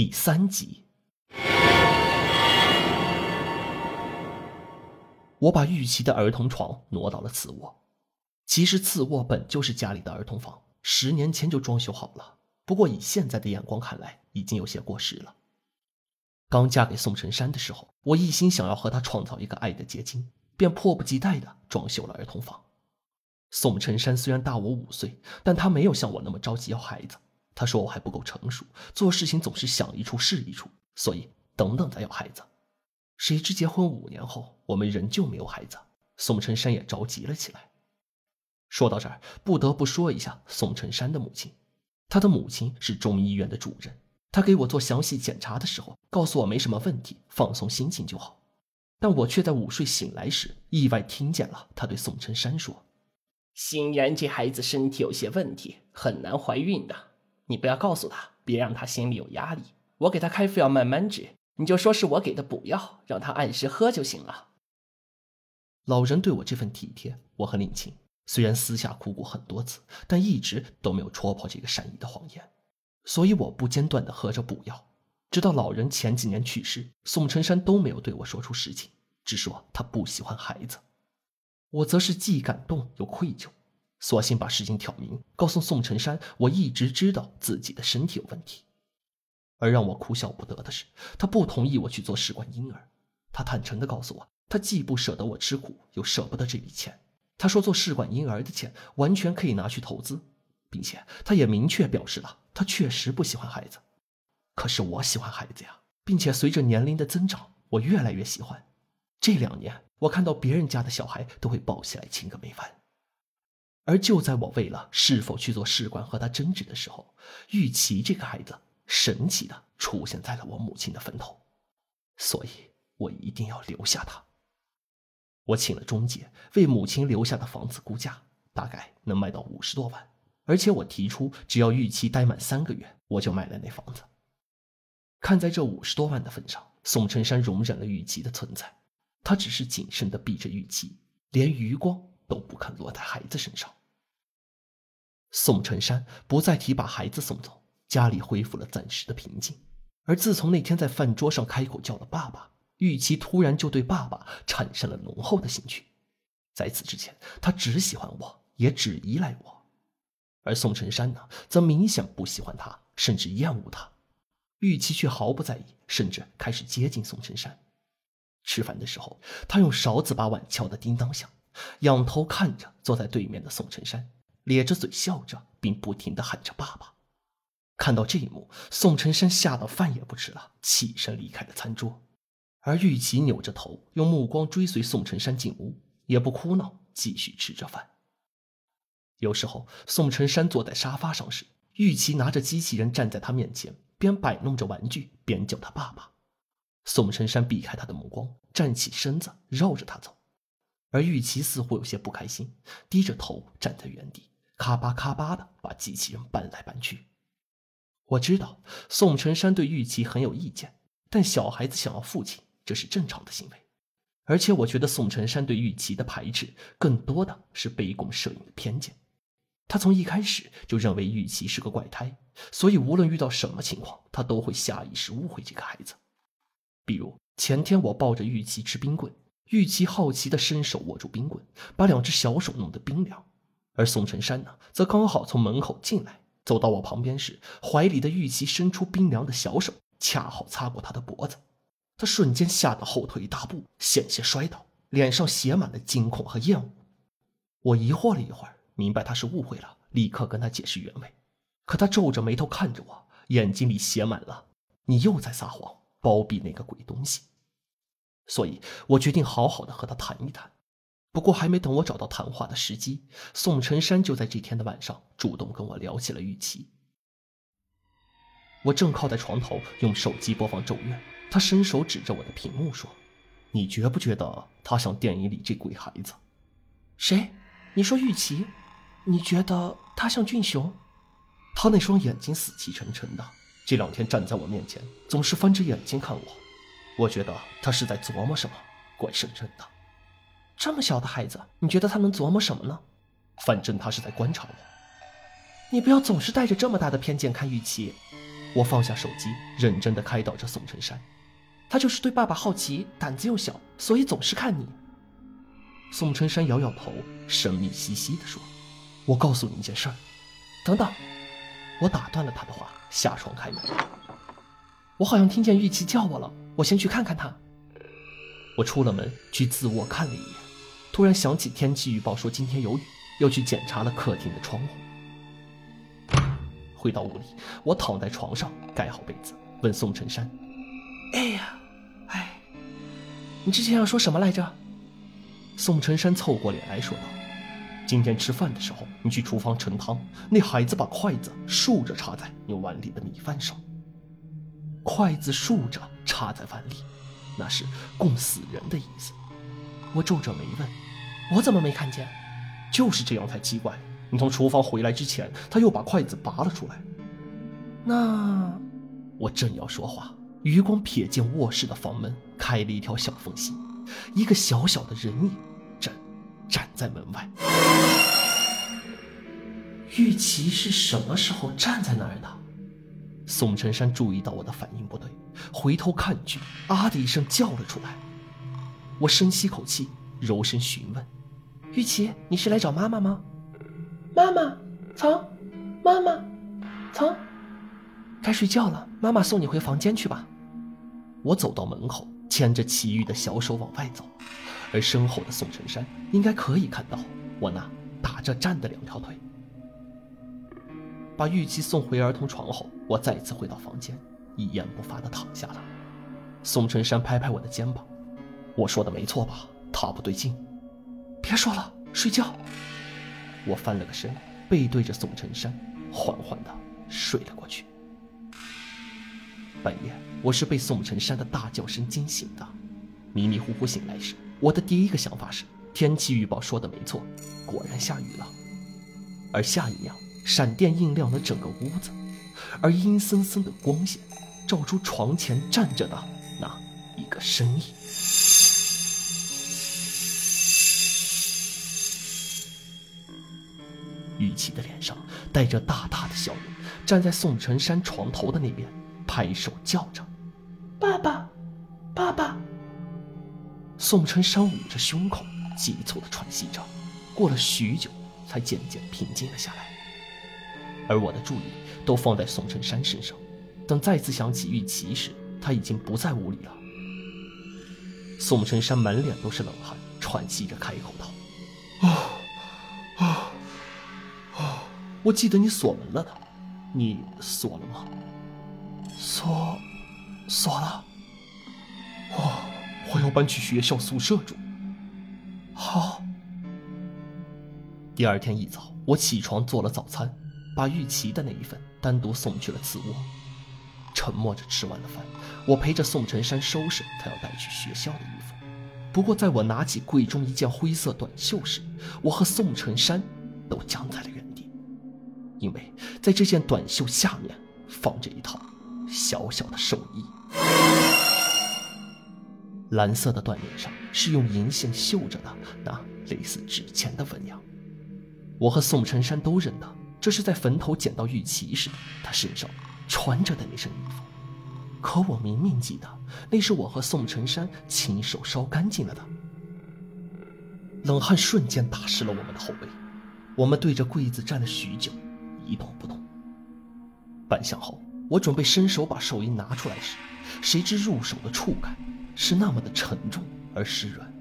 第三集。我把玉琪的儿童床挪到了次卧。其实次卧本就是家里的儿童房，十年前就装修好了。不过以现在的眼光看来，已经有些过时了。刚嫁给宋晨山的时候，我一心想要和他创造一个爱的结晶，便迫不及待的装修了儿童房。宋晨山虽然大我五岁，但他没有像我那么着急要孩子。他说我还不够成熟，做事情总是想一出是一出，所以等等再要孩子。谁知结婚五年后，我们仍旧没有孩子，宋承山也着急了起来。说到这儿，不得不说一下宋承山的母亲。他的母亲是中医院的主任，他给我做详细检查的时候，告诉我没什么问题，放松心情就好。但我却在午睡醒来时，意外听见了他对宋承山说：“欣然这孩子身体有些问题，很难怀孕的。你不要告诉他，别让他心里有压力。我给他开副药慢慢治，你就说是我给的补药，让他按时喝就行了。”老人对我这份体贴，我很领情。虽然私下哭过很多次，但一直都没有戳破这个善意的谎言，所以我不间断地喝着补药，直到老人前几年去世，宋晨山都没有对我说出实情，只说他不喜欢孩子。我则是既感动又愧疚，索性把事情挑明，告诉宋承山，我一直知道自己的身体有问题。而让我哭笑不得的是，他不同意我去做试管婴儿，他坦诚地告诉我，他既不舍得我吃苦，又舍不得这笔钱。他说：“做试管婴儿的钱完全可以拿去投资，并且他也明确表示了，他确实不喜欢孩子。可是我喜欢孩子呀，并且随着年龄的增长，我越来越喜欢。这两年，我看到别人家的小孩都会抱起来亲个没完。而就在我为了是否去做试管和他争执的时候，玉琪这个孩子神奇的出现在了我母亲的坟头，所以我一定要留下他。”我请了中介，为母亲留下的房子估价，大概能卖到五十多万。而且我提出，只要预期待满三个月，我就卖了那房子。看在这五十多万的份上，宋晨山容忍了玉琪的存在，他只是谨慎的避着玉琪，连余光都不肯落在孩子身上。宋承山不再提把孩子送走，家里恢复了暂时的平静。而自从那天在饭桌上开口叫了爸爸。玉琪突然就对爸爸产生了浓厚的兴趣，在此之前，他只喜欢我，也只依赖我，而宋承山呢，则明显不喜欢他，甚至厌恶他。玉琪却毫不在意，甚至开始接近宋承山。吃饭的时候，他用勺子把碗敲得叮当响，仰头看着坐在对面的宋承山，咧着嘴笑着，并不停地喊着“爸爸”。看到这一幕，宋晨山吓得饭也不吃了，起身离开了餐桌。而玉琪扭着头，用目光追随宋晨山进屋，也不哭闹，继续吃着饭。有时候，宋晨山坐在沙发上时，玉琪拿着机器人站在他面前，边摆弄着玩具，边叫他爸爸。宋晨山避开他的目光，站起身子，绕着他走。而玉琪似乎有些不开心，低着头站在原地，咔吧咔吧的把机器人搬来搬去。我知道宋晨山对玉琪很有意见，但小孩子想要父亲。这是正常的行为，而且我觉得宋晨山对玉琪的排斥，更多的是杯弓蛇影的偏见。他从一开始就认为玉琪是个怪胎，所以无论遇到什么情况，他都会下意识误会这个孩子。比如前天我抱着玉琪吃冰棍，玉琪好奇地伸手握住冰棍，把两只小手弄得冰凉，而宋晨山呢，则刚好从门口进来，走到我旁边时，怀里的玉琪伸出冰凉的小手，恰好擦过他的脖子。他瞬间吓得后退一大步，险些摔倒，脸上写满了惊恐和厌恶。我疑惑了一会儿，明白他是误会了，立刻跟他解释原委。可他皱着眉头看着我，眼睛里写满了“你又在撒谎，包庇那个鬼东西”。所以我决定好好的和他谈一谈。不过还没等我找到谈话的时机，宋晨山就在这天的晚上主动跟我聊起了玉琪。我正靠在床头，用手机播放《咒怨》。他伸手指着我的屏幕说：“你觉不觉得他像电影里这鬼孩子？谁？你说玉琪？你觉得他像俊雄？他那双眼睛死气沉沉的，这两天站在我面前总是翻着眼睛看我。我觉得他是在琢磨什么，怪深沉的。这么小的孩子，你觉得他能琢磨什么呢？反正他是在观察我。你不要总是带着这么大的偏见看玉琪。”我放下手机，认真的开导着宋晨山。他就是对爸爸好奇，胆子又小，所以总是看你。宋晨山摇摇头，神秘兮兮地说：“我告诉你一件事儿。”等等，我打断了他的话，下床开门。我好像听见玉琪叫我了，我先去看看她。我出了门，去自卧看了一眼，突然想起天气预报说今天有雨，又去检查了客厅的窗户。回到屋里，我躺在床上，盖好被子，问宋晨山：“哎呀，哎，你之前要说什么来着？”宋晨山凑过脸来说道：“今天吃饭的时候，你去厨房盛汤，那孩子把筷子竖着插在你碗里的米饭上。筷子竖着插在碗里，那是供死人的意思。”我皱着眉问：“我怎么没看见？就是这样才奇怪。”你从厨房回来之前，他又把筷子拔了出来。那我正要说话，余光瞥见？卧室的房门开了一条小缝隙，一个小小的人影站站在门外。玉琪是什么时候站在那儿的？宋晨山注意到我的反应不对，回头看去，啊的一声叫了出来。我深吸口气，柔声询问：“玉琪，你是来找妈妈吗？”妈妈，藏，妈妈，藏。该睡觉了，妈妈送你回房间去吧。我走到门口，牵着齐豫的小手往外走，而身后的宋晨山应该可以看到我那打着颤的两条腿。把玉琪送回儿童床后，我再次回到房间，一言不发地躺下了。宋晨山拍拍我的肩膀：“我说的没错吧？他不对劲。”别说了，睡觉。我翻了个身，背对着宋晨山，缓缓地睡了过去。半夜，我是被宋晨山的大叫声惊醒的。迷迷糊糊醒来时，我的第一个想法是，天气预报说的没错，果然下雨了。而下一秒，闪电映亮了整个屋子，而阴森森的光线，照出床前站着的那一个身影。玉琪的脸上带着大大的笑容，站在宋晨山床头的那边，拍手叫着：“爸爸，爸爸！”宋晨山捂着胸口，急促的喘息着，过了许久，才渐渐平静了下来。而我的注意力都放在宋晨山身上，等再次想起玉琪时，他已经不在屋里了。宋晨山满脸都是冷汗，喘息着开口道：“我记得你锁门了的，你锁了吗？锁，锁了。我我要搬去学校宿舍住。好。第二天一早，我起床做了早餐，把玉琪的那一份单独送去了次卧。沉默着吃完了饭，我陪着宋晨山收拾他要带去学校的衣服。不过，在我拿起柜中一件灰色短袖时，我和宋晨山都僵在了原地。因为在这件短袖下面放着一套小小的寿衣，蓝色的缎面上是用银线绣着的那类似纸钱的纹样。我和宋晨山都认得，这是在坟头捡到玉琪时他身上穿着的那身衣服。可我明明记得，那是我和宋晨山亲手烧干净了的。冷汗瞬间打湿了我们的后背，我们对着柜子站了许久。一动不动。半晌后，我准备伸手把寿衣拿出来时，谁知入手的触感是那么的沉重而湿软。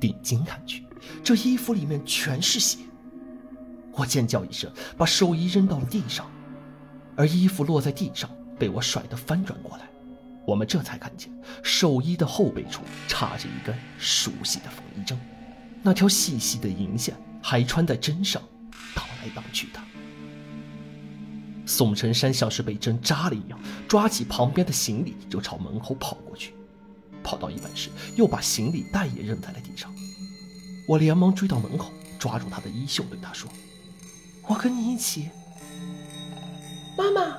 定睛看去，这衣服里面全是血。我尖叫一声，把寿衣扔到了地上，而衣服落在地上，被我甩得翻转过来。我们这才看见寿衣的后背处插着一根熟悉的缝衣针，那条细细的银线还穿在针上，荡来荡去的。宋晨山像是被针扎了一样，抓起旁边的行李就朝门口跑过去。跑到一半时，又把行李袋也扔在了地上。我连忙追到门口，抓住他的衣袖，对他说：“我跟你一起。”妈妈，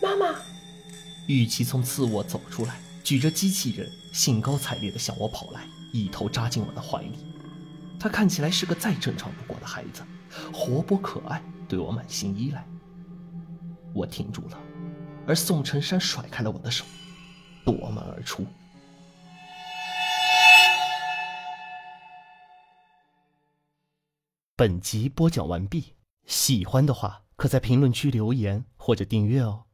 妈妈！玉琪从次卧走出来，举着机器人，兴高采烈地向我跑来，一头扎进我的怀里。他看起来是个再正常不过的孩子，活泼可爱，对我满心依赖。我停住了，而宋晨山甩开了我的手，夺门而出。本集播讲完毕，喜欢的话可在评论区留言或者订阅哦。